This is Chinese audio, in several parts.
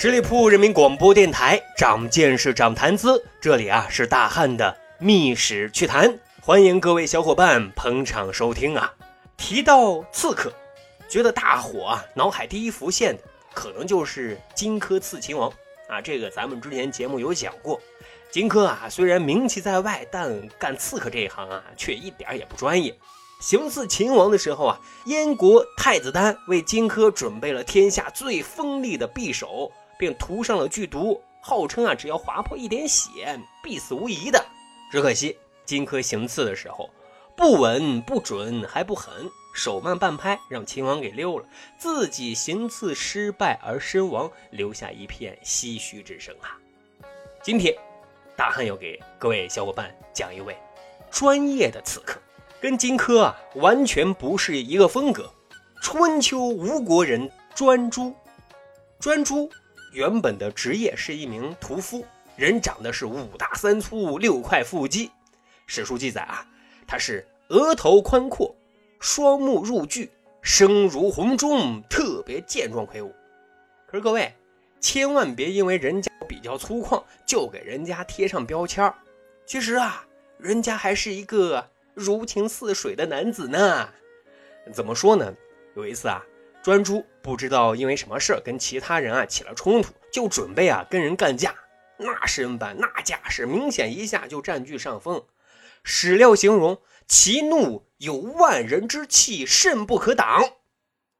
十里铺人民广播电台，长见识，长谈资。这里啊是大汉的密史趣谈，欢迎各位小伙伴捧场收听啊。提到刺客，觉得大伙啊脑海第一浮现的可能就是荆轲刺秦王啊。这个咱们之前节目有讲过。荆轲啊虽然名气在外，但干刺客这一行啊却一点也不专业。行刺秦王的时候啊，燕国太子丹为荆轲准备了天下最锋利的匕首。并涂上了剧毒，号称啊，只要划破一点血，必死无疑的。只可惜荆轲行刺的时候不稳不准还不狠，手慢半拍，让秦王给溜了，自己行刺失败而身亡，留下一片唏嘘之声啊。今天大汉要给各位小伙伴讲一位专业的刺客，跟荆轲啊完全不是一个风格。春秋吴国人专诸，专诸。原本的职业是一名屠夫，人长得是五大三粗六块腹肌。史书记载啊，他是额头宽阔，双目入巨，声如洪钟，特别健壮魁梧。可是各位，千万别因为人家比较粗犷，就给人家贴上标签其实啊，人家还是一个如情似水的男子呢。怎么说呢？有一次啊。专诸不知道因为什么事跟其他人啊起了冲突，就准备啊跟人干架。那身板那架势，明显一下就占据上风。史料形容其怒有万人之气，甚不可挡。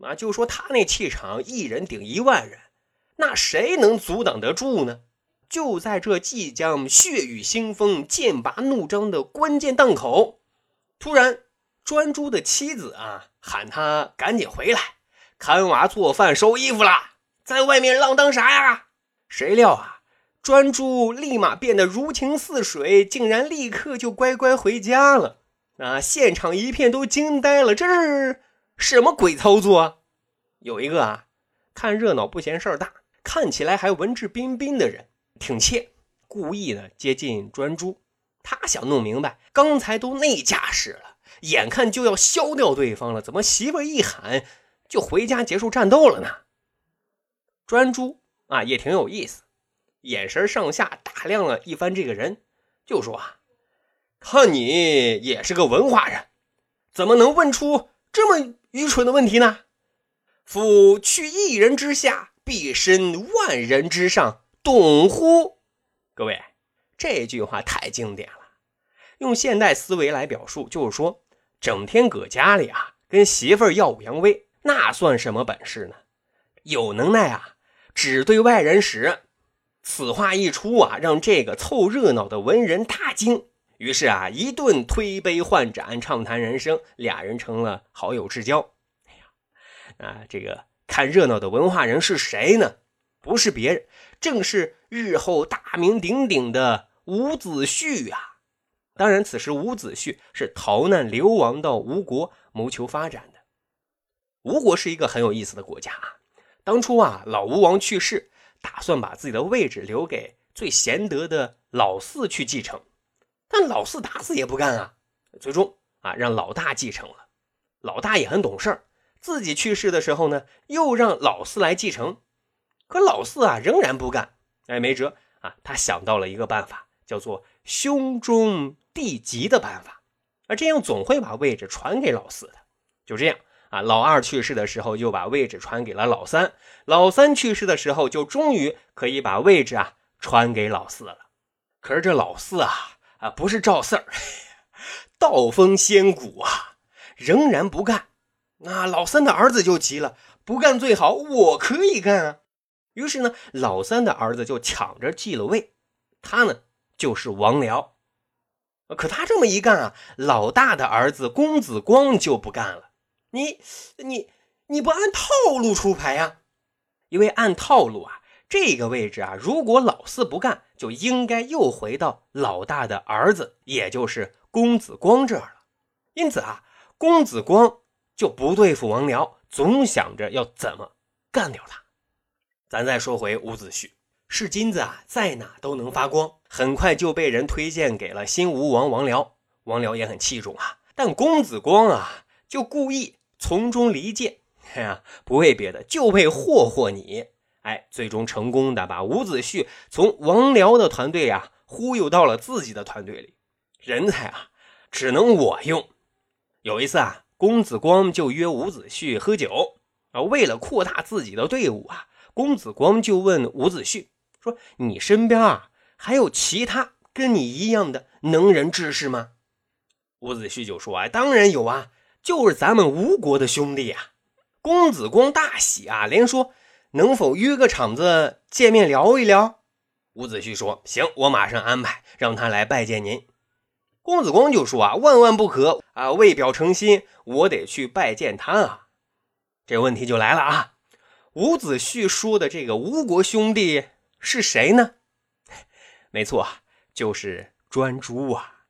啊，就说他那气场，一人顶一万人，那谁能阻挡得住呢？就在这即将血雨腥风、剑拔弩张的关键档口，突然专诸的妻子啊喊他赶紧回来。看娃、做饭、收衣服啦，在外面浪荡啥呀？谁料啊，专诸立马变得如情似水，竟然立刻就乖乖回家了。啊，现场一片都惊呆了，这是什么鬼操作？有一个啊，看热闹不嫌事儿大，看起来还文质彬彬的人，挺怯，故意的接近专诸。他想弄明白，刚才都那架势了，眼看就要削掉对方了，怎么媳妇一喊？就回家结束战斗了呢。专诸啊，也挺有意思，眼神上下打量了一番这个人，就说啊：“看你也是个文化人，怎么能问出这么愚蠢的问题呢？”夫去一人之下，必身万人之上，懂乎？各位，这句话太经典了。用现代思维来表述，就是说，整天搁家里啊，跟媳妇耀武扬威。那算什么本事呢？有能耐啊，只对外人使。此话一出啊，让这个凑热闹的文人大惊。于是啊，一顿推杯换盏，畅谈人生，俩人成了好友至交。哎呀，啊，这个看热闹的文化人是谁呢？不是别人，正是日后大名鼎鼎的伍子胥啊。当然，此时伍子胥是逃难流亡到吴国，谋求发展的。吴国是一个很有意思的国家啊。当初啊，老吴王去世，打算把自己的位置留给最贤德的老四去继承，但老四打死也不干啊。最终啊，让老大继承了。老大也很懂事自己去世的时候呢，又让老四来继承。可老四啊，仍然不干。哎，没辙啊，他想到了一个办法，叫做兄终弟及的办法，而这样总会把位置传给老四的。就这样。老二去世的时候，就把位置传给了老三；老三去世的时候，就终于可以把位置啊传给老四了。可是这老四啊啊，不是赵四儿，道风仙骨啊，仍然不干。那老三的儿子就急了，不干最好，我可以干啊。于是呢，老三的儿子就抢着继了位，他呢就是王僚。可他这么一干啊，老大的儿子公子光就不干了。你你你不按套路出牌呀？因为按套路啊，这个位置啊，如果老四不干，就应该又回到老大的儿子，也就是公子光这儿了。因此啊，公子光就不对付王僚，总想着要怎么干掉他。咱再说回伍子胥，是金子啊，在哪都能发光。很快就被人推荐给了新吴王王僚，王僚也很器重啊。但公子光啊。就故意从中离间，哎呀，不为别的，就为霍霍你。哎，最终成功的把伍子胥从王僚的团队啊忽悠到了自己的团队里。人才啊，只能我用。有一次啊，公子光就约伍子胥喝酒啊，为了扩大自己的队伍啊，公子光就问伍子胥说：“你身边啊还有其他跟你一样的能人志士吗？”伍子胥就说：“啊，当然有啊，就是咱们吴国的兄弟啊。”公子光大喜啊，连说。能否约个场子见面聊一聊？伍子胥说：“行，我马上安排，让他来拜见您。”公子光就说：“啊，万万不可啊！为表诚心，我得去拜见他啊。”这问题就来了啊！伍子胥说的这个吴国兄弟是谁呢？没错，就是专诸啊。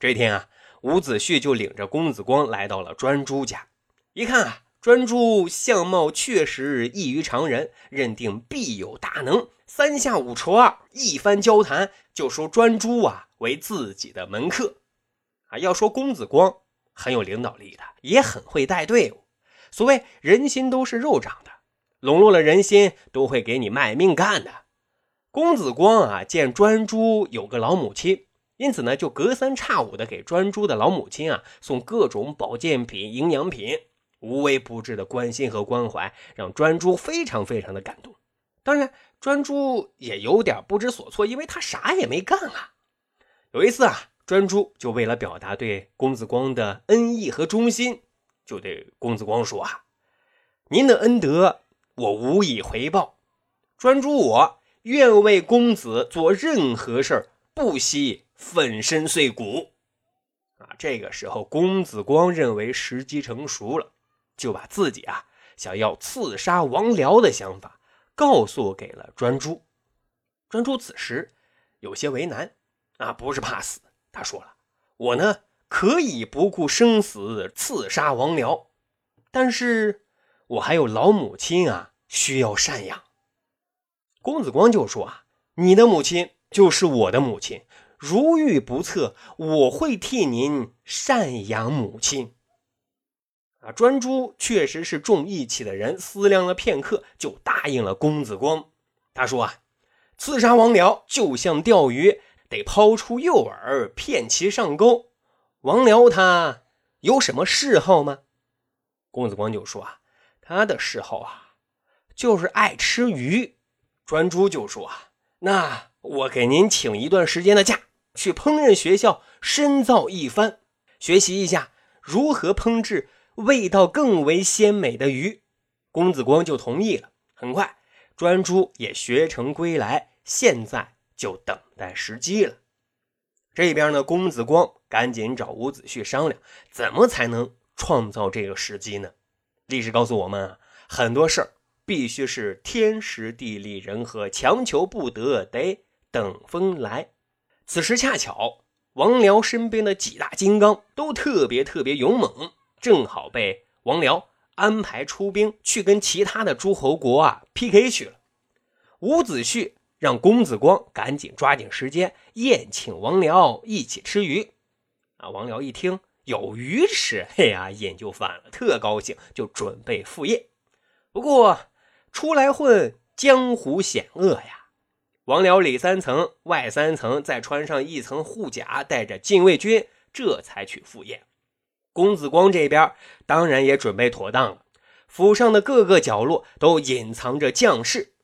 这天啊，伍子胥就领着公子光来到了专诸家，一看啊。专诸相貌确实异于常人，认定必有大能。三下五除二，一番交谈就说专诸啊为自己的门客。啊，要说公子光很有领导力的，也很会带队伍。所谓人心都是肉长的，笼络了人心，都会给你卖命干的。公子光啊，见专诸有个老母亲，因此呢，就隔三差五的给专诸的老母亲啊送各种保健品、营养品。无微不至的关心和关怀，让专诸非常非常的感动。当然，专诸也有点不知所措，因为他啥也没干啊。有一次啊，专诸就为了表达对公子光的恩义和忠心，就对公子光说啊：“您的恩德，我无以回报。专诸我愿为公子做任何事儿，不惜粉身碎骨。”啊，这个时候，公子光认为时机成熟了。就把自己啊想要刺杀王僚的想法告诉给了专诸。专诸此时有些为难啊，不是怕死，他说了：“我呢可以不顾生死刺杀王僚，但是我还有老母亲啊需要赡养。”公子光就说：“啊，你的母亲就是我的母亲，如遇不测，我会替您赡养母亲。”啊，专诸确实是重义气的人，思量了片刻，就答应了公子光。他说：“啊，刺杀王僚就像钓鱼，得抛出诱饵，骗其上钩。王僚他有什么嗜好吗？”公子光就说：“啊，他的嗜好啊，就是爱吃鱼。”专诸就说：“啊，那我给您请一段时间的假，去烹饪学校深造一番，学习一下如何烹制。”味道更为鲜美的鱼，公子光就同意了。很快，专诸也学成归来，现在就等待时机了。这边呢，公子光赶紧找伍子胥商量，怎么才能创造这个时机呢？历史告诉我们啊，很多事儿必须是天时地利人和，强求不得，得等风来。此时恰巧王僚身边的几大金刚都特别特别勇猛。正好被王僚安排出兵去跟其他的诸侯国啊 PK 去了。伍子胥让公子光赶紧抓紧时间宴请王僚一起吃鱼。啊，王僚一听有鱼吃，嘿呀，眼就翻了，特高兴，就准备赴宴。不过出来混江湖险恶呀，王僚里三层外三层，再穿上一层护甲，带着禁卫军，这才去赴宴。公子光这边当然也准备妥当了，府上的各个角落都隐藏着将士。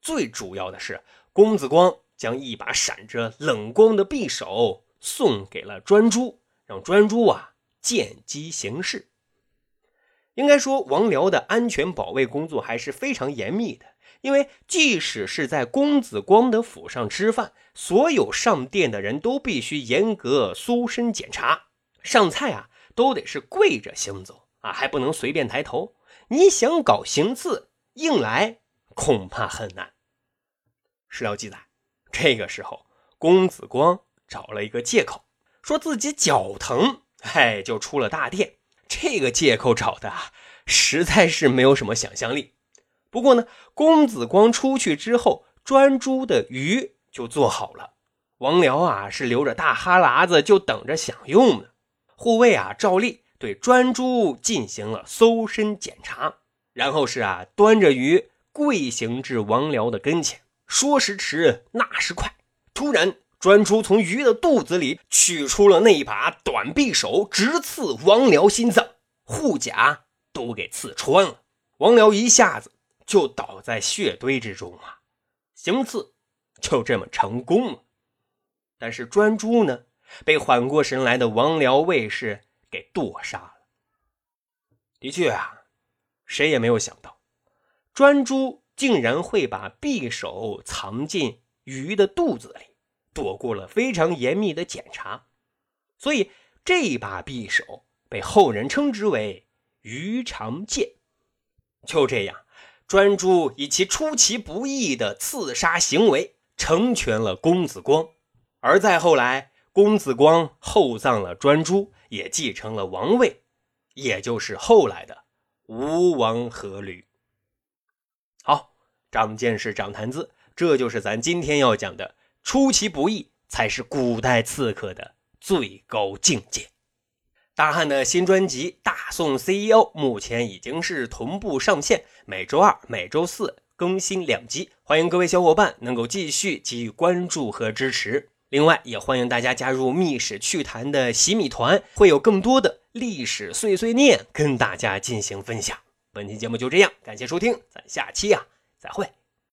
最主要的是，公子光将一把闪着冷光的匕首送给了专诸，让专诸啊见机行事。应该说，王僚的安全保卫工作还是非常严密的，因为即使是在公子光的府上吃饭，所有上殿的人都必须严格搜身检查，上菜啊。都得是跪着行走啊，还不能随便抬头。你想搞行刺硬来，恐怕很难。史料记载，这个时候公子光找了一个借口，说自己脚疼，哎，就出了大殿。这个借口找的啊，实在是没有什么想象力。不过呢，公子光出去之后，专诸的鱼就做好了。王僚啊，是流着大哈喇子，就等着享用呢。护卫啊，照例对专诸进行了搜身检查，然后是啊，端着鱼跪行至王僚的跟前，说时迟，那时快，突然专诸从鱼的肚子里取出了那一把短匕首，直刺王僚心脏，护甲都给刺穿了。王僚一下子就倒在血堆之中啊！行刺就这么成功了。但是专诸呢，被缓过神来的王僚卫士给剁杀了。的确啊，谁也没有想到，专诸竟然会把匕首藏进鱼的肚子里，躲过了非常严密的检查。所以这把匕首被后人称之为“鱼肠剑”。就这样，专诸以其出其不意的刺杀行为，成全了公子光。而再后来，公子光厚葬了专诸，也继承了王位。也就是后来的吴王阖闾。好，长见识，长谈资，这就是咱今天要讲的。出其不意才是古代刺客的最高境界。大汉的新专辑《大宋 CEO》目前已经是同步上线，每周二、每周四更新两集。欢迎各位小伙伴能够继续给予关注和支持。另外，也欢迎大家加入《密史趣谈》的洗米团，会有更多的。历史碎碎念跟大家进行分享。本期节目就这样，感谢收听，咱下期啊再会。